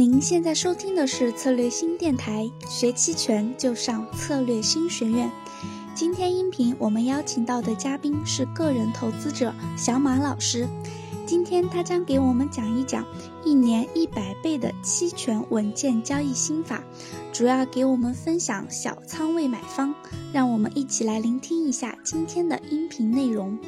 您现在收听的是策略新电台，学期权就上策略新学院。今天音频我们邀请到的嘉宾是个人投资者小马老师，今天他将给我们讲一讲一年一百倍的期权稳健交易心法，主要给我们分享小仓位买方。让我们一起来聆听一下今天的音频内容。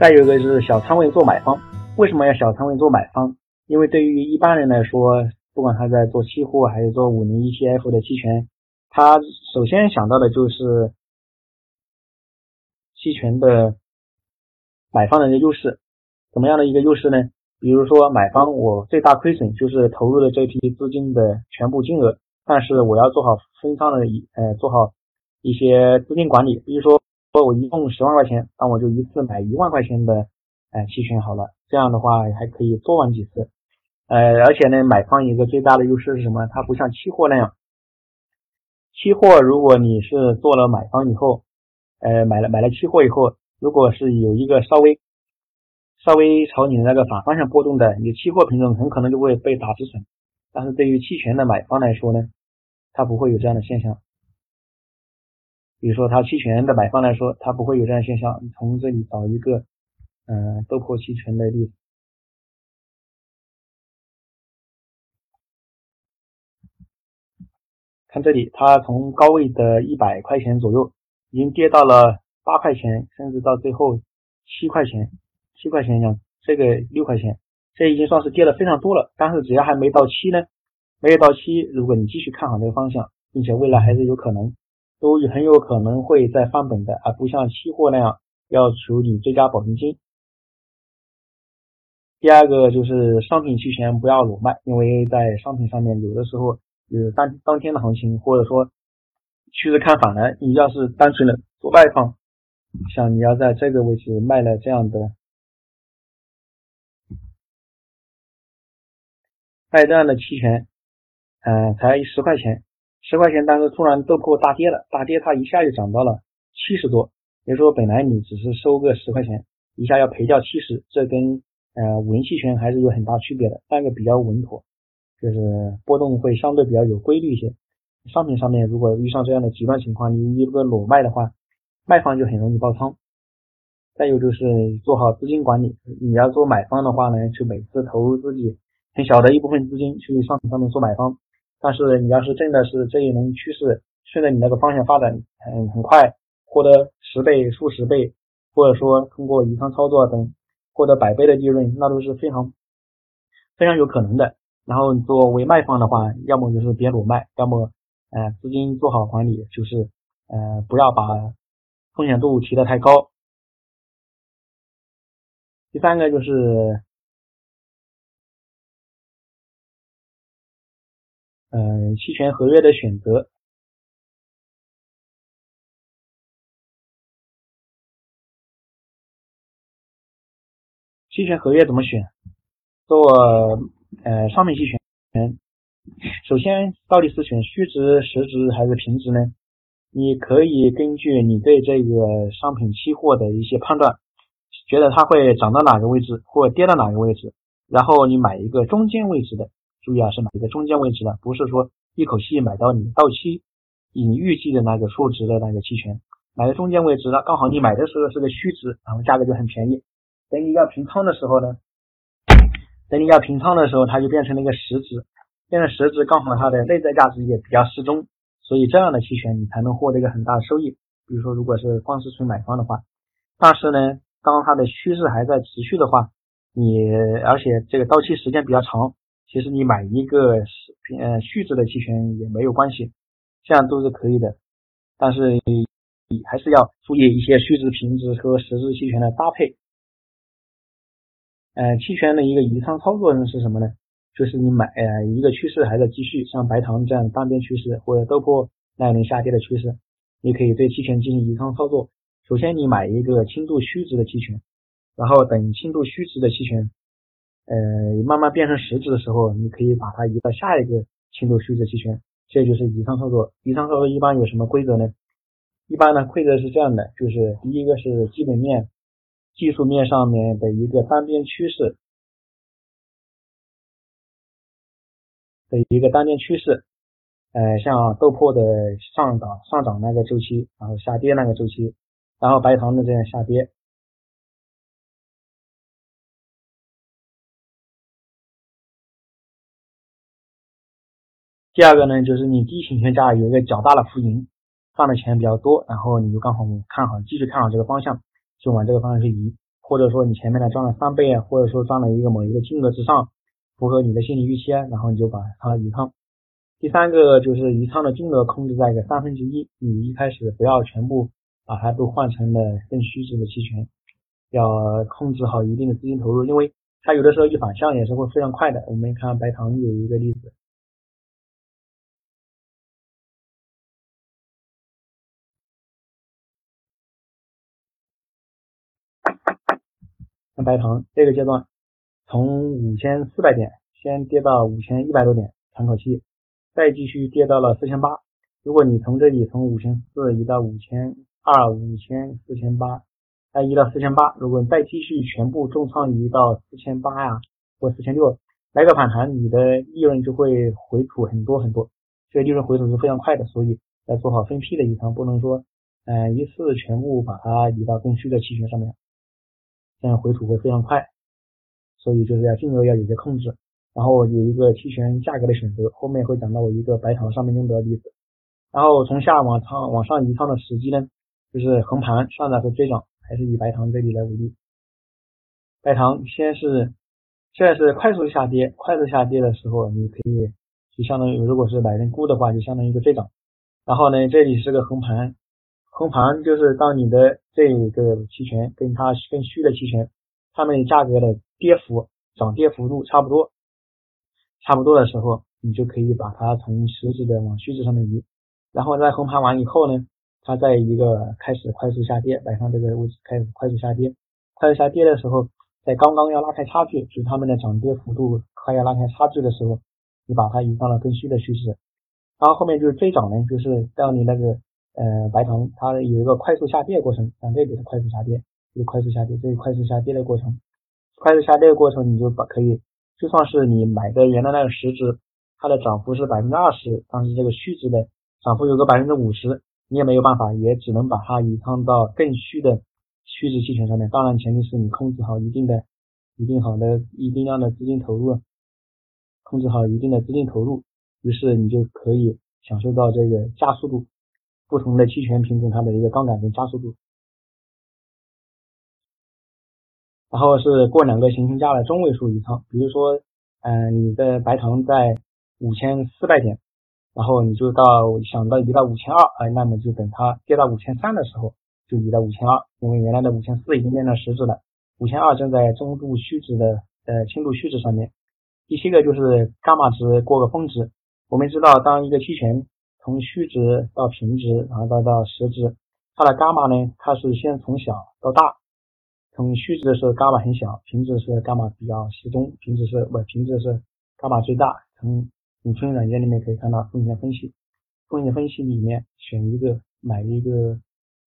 再有一个就是小仓位做买方，为什么要小仓位做买方？因为对于一般人来说，不管他在做期货还是做五零 ETF 的期权，他首先想到的就是期权的买方的一个优势。怎么样的一个优势呢？比如说买方我最大亏损就是投入的这批资金的全部金额，但是我要做好分仓的一呃做好一些资金管理。比如说我一共十万块钱，那我就一次买一万块钱的呃期权好了，这样的话还可以多玩几次。呃，而且呢，买方一个最大的优势是什么？它不像期货那样，期货如果你是做了买方以后，呃，买了买了期货以后，如果是有一个稍微稍微朝你的那个反方向波动的，你期货品种很可能就会被打止损。但是对于期权的买方来说呢，它不会有这样的现象。比如说，它期权的买方来说，它不会有这样现象。从这里找一个，嗯，豆粕期权的例子。看这里，它从高位的一百块钱左右，已经跌到了八块钱，甚至到最后七块钱，七块钱样，这个六块钱，这已经算是跌的非常多了。但是只要还没到期呢，没有到期，如果你继续看好这个方向，并且未来还是有可能，都很有可能会再翻本的，而不像期货那样要处理追加保证金。第二个就是商品期权不要裸卖，因为在商品上面有的时候。就是当当天的行情，或者说趋势看反了，你要是单纯的做卖方，像你要在这个位置卖了这样的卖这样的期权，嗯，才十块钱，十块钱，但是突然豆粕大跌了，大跌它一下就涨到了七十多，也就是说本来你只是收个十块钱，一下要赔掉七十，这跟呃五零期权还是有很大区别的，三个比较稳妥。就是波动会相对比较有规律一些，商品上面如果遇上这样的极端情况，你如果裸卖的话，卖方就很容易爆仓。再有就是做好资金管理，你要做买方的话呢，就每次投入自己很小的一部分资金去商品上面做买方。但是你要是真的是这一轮趋势顺着你那个方向发展，很很快获得十倍、数十倍，或者说通过宜仓操作等获得百倍的利润，那都是非常非常有可能的。然后作为卖方的话，要么就是别裸卖，要么呃资金做好管理，就是呃不要把风险度提得太高。第三个就是呃期权合约的选择，期权合约怎么选？做。呃，商品期权，首先到底是选虚值、实值还是平值呢？你可以根据你对这个商品期货的一些判断，觉得它会涨到哪个位置，或跌到哪个位置，然后你买一个中间位置的，注意啊，是买一个中间位置的，不是说一口气买到你到期你预计的那个数值的那个期权，买个中间位置的，刚好你买的时候是个虚值，然后价格就很便宜，等你要平仓的时候呢？等你要平仓的时候，它就变成了一个实值，变成实值，刚好它的内在价值也比较适中，所以这样的期权你才能获得一个很大的收益。比如说，如果是光是纯买方的话，但是呢，当它的趋势还在持续的话，你而且这个到期时间比较长，其实你买一个呃虚值的期权也没有关系，这样都是可以的。但是你还是要注意一些虚值、平值和实值期权的搭配。呃，期权的一个移仓操作呢是什么呢？就是你买呃一个趋势还在继续，像白糖这样的单边趋势或者豆粕那一轮下跌的趋势，你可以对期权进行移仓操作。首先你买一个轻度虚值的期权，然后等轻度虚值的期权呃慢慢变成实值的时候，你可以把它移到下一个轻度虚值期权，这就是移仓操作。移仓操作一般有什么规则呢？一般呢规则是这样的，就是第一个是基本面。技术面上面的一个单边趋势，的一个单边趋势，呃，像豆粕的上涨上涨那个周期，然后下跌那个周期，然后白糖的这样下跌。第二个呢，就是你低行权价有一个较大的浮盈，赚的钱比较多，然后你就刚好看好，继续看好这个方向，就往这个方向去移。或者说你前面呢赚了三倍啊，或者说赚了一个某一个金额之上，符合你的心理预期，然后你就把它移仓。第三个就是移仓的金额控制在一个三分之一，你一开始不要全部把它都换成了更虚值的期权，要控制好一定的资金投入，因为它有的时候一反向也是会非常快的。我们看白糖有一个例子。白糖这个阶段，从五千四百点先跌到五千一百多点，喘口气，再继续跌到了四千八。如果你从这里从五千四移到五千二、五千四千八，再移到四千八，如果你再继续全部重仓移到四千八呀或四千六，来个反弹，你的利润就会回吐很多很多。这个利润回吐是非常快的，所以要做好分批的移仓，不能说嗯一次全部把它移到更虚的期权上面。这样回吐会非常快，所以就是要金额要有些控制，然后有一个期权价格的选择，后面会讲到我一个白糖上面用的例子。然后从下往仓往上移仓的时机呢，就是横盘上涨和追涨，还是以白糖这里来为例。白糖先是现在是快速下跌，快速下跌的时候，你可以就相当于如果是买人估的话，就相当于一个追涨。然后呢，这里是个横盘。横盘就是当你的这个期权跟它更虚的期权，它们价格的跌幅涨跌幅度差不多，差不多的时候，你就可以把它从实质的往虚值上面移。然后在横盘完以后呢，它在一个开始快速下跌，摆上这个位置开始快速下跌，快速下跌的时候，在刚刚要拉开差距，就是它们的涨跌幅度快要拉开差距的时候，你把它移到了更虚的趋势。然后后面就是追涨呢，就是到你那个。呃，白糖它有一个快速下跌过程，像这里是快速下跌，这个快速下跌，这个快速下跌的过程，快速下跌的过程，你就把可以，就算是你买的原来那个实值，它的涨幅是百分之二十，但是这个虚值的涨幅有个百分之五十，你也没有办法，也只能把它移仓到更虚的虚值期权上面。当然，前提是你控制好一定的、一定好的一定量的资金投入，控制好一定的资金投入，于是你就可以享受到这个加速度。不同的期权品种，它的一个杠杆跟加速度，然后是过两个行情价的中位数移仓，比如说，嗯，你的白糖在五千四百点，然后你就到想到移到五千二，哎，那么就等它跌到五千三的时候，就移到五千二，因为原来的五千四已经变成实质了，五千二正在中度虚值的呃轻度虚值上面。第七个就是伽马值过个峰值，我们知道当一个期权。从虚值到平值，然后到到实值，它的伽马呢，它是先从小到大，从虚值的时候伽马很小，平值是伽马比较适中，平值是不平值是伽马最大。从五春软件里面可以看到风险分析，风险分析里面选一个买一个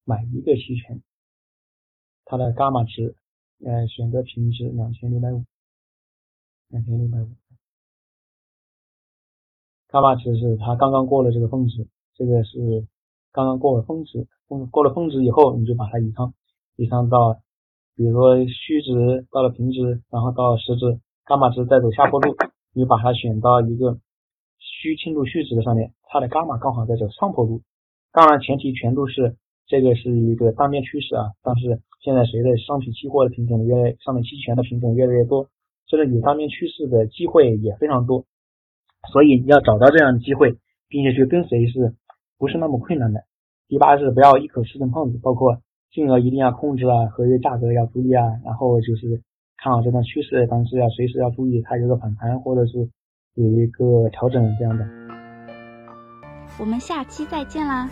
买一个期权，它的伽马值，呃，选择平值两千六百五，两千六百五。伽马值是它刚刚过了这个峰值，这个是刚刚过了峰值，过过了峰值以后，你就把它移仓，移仓到，比如说虚值到了平值，然后到实值，伽马值再走下坡路，你把它选到一个虚轻度虚值的上面，它的伽马刚好在走上坡路。当然前提全都是这个是一个单边趋势啊，但是现在随着商品期货的品种越来上面期权的品种越来越多，这个有单边趋势的机会也非常多。所以要找到这样的机会，并且去跟随，是不是那么困难的？第八是不要一口吃成胖子，包括金额一定要控制啊，合约价格要注意啊，然后就是看好这段趋势，但是要随时要注意它有个反弹或者是有一个调整这样的。我们下期再见啦！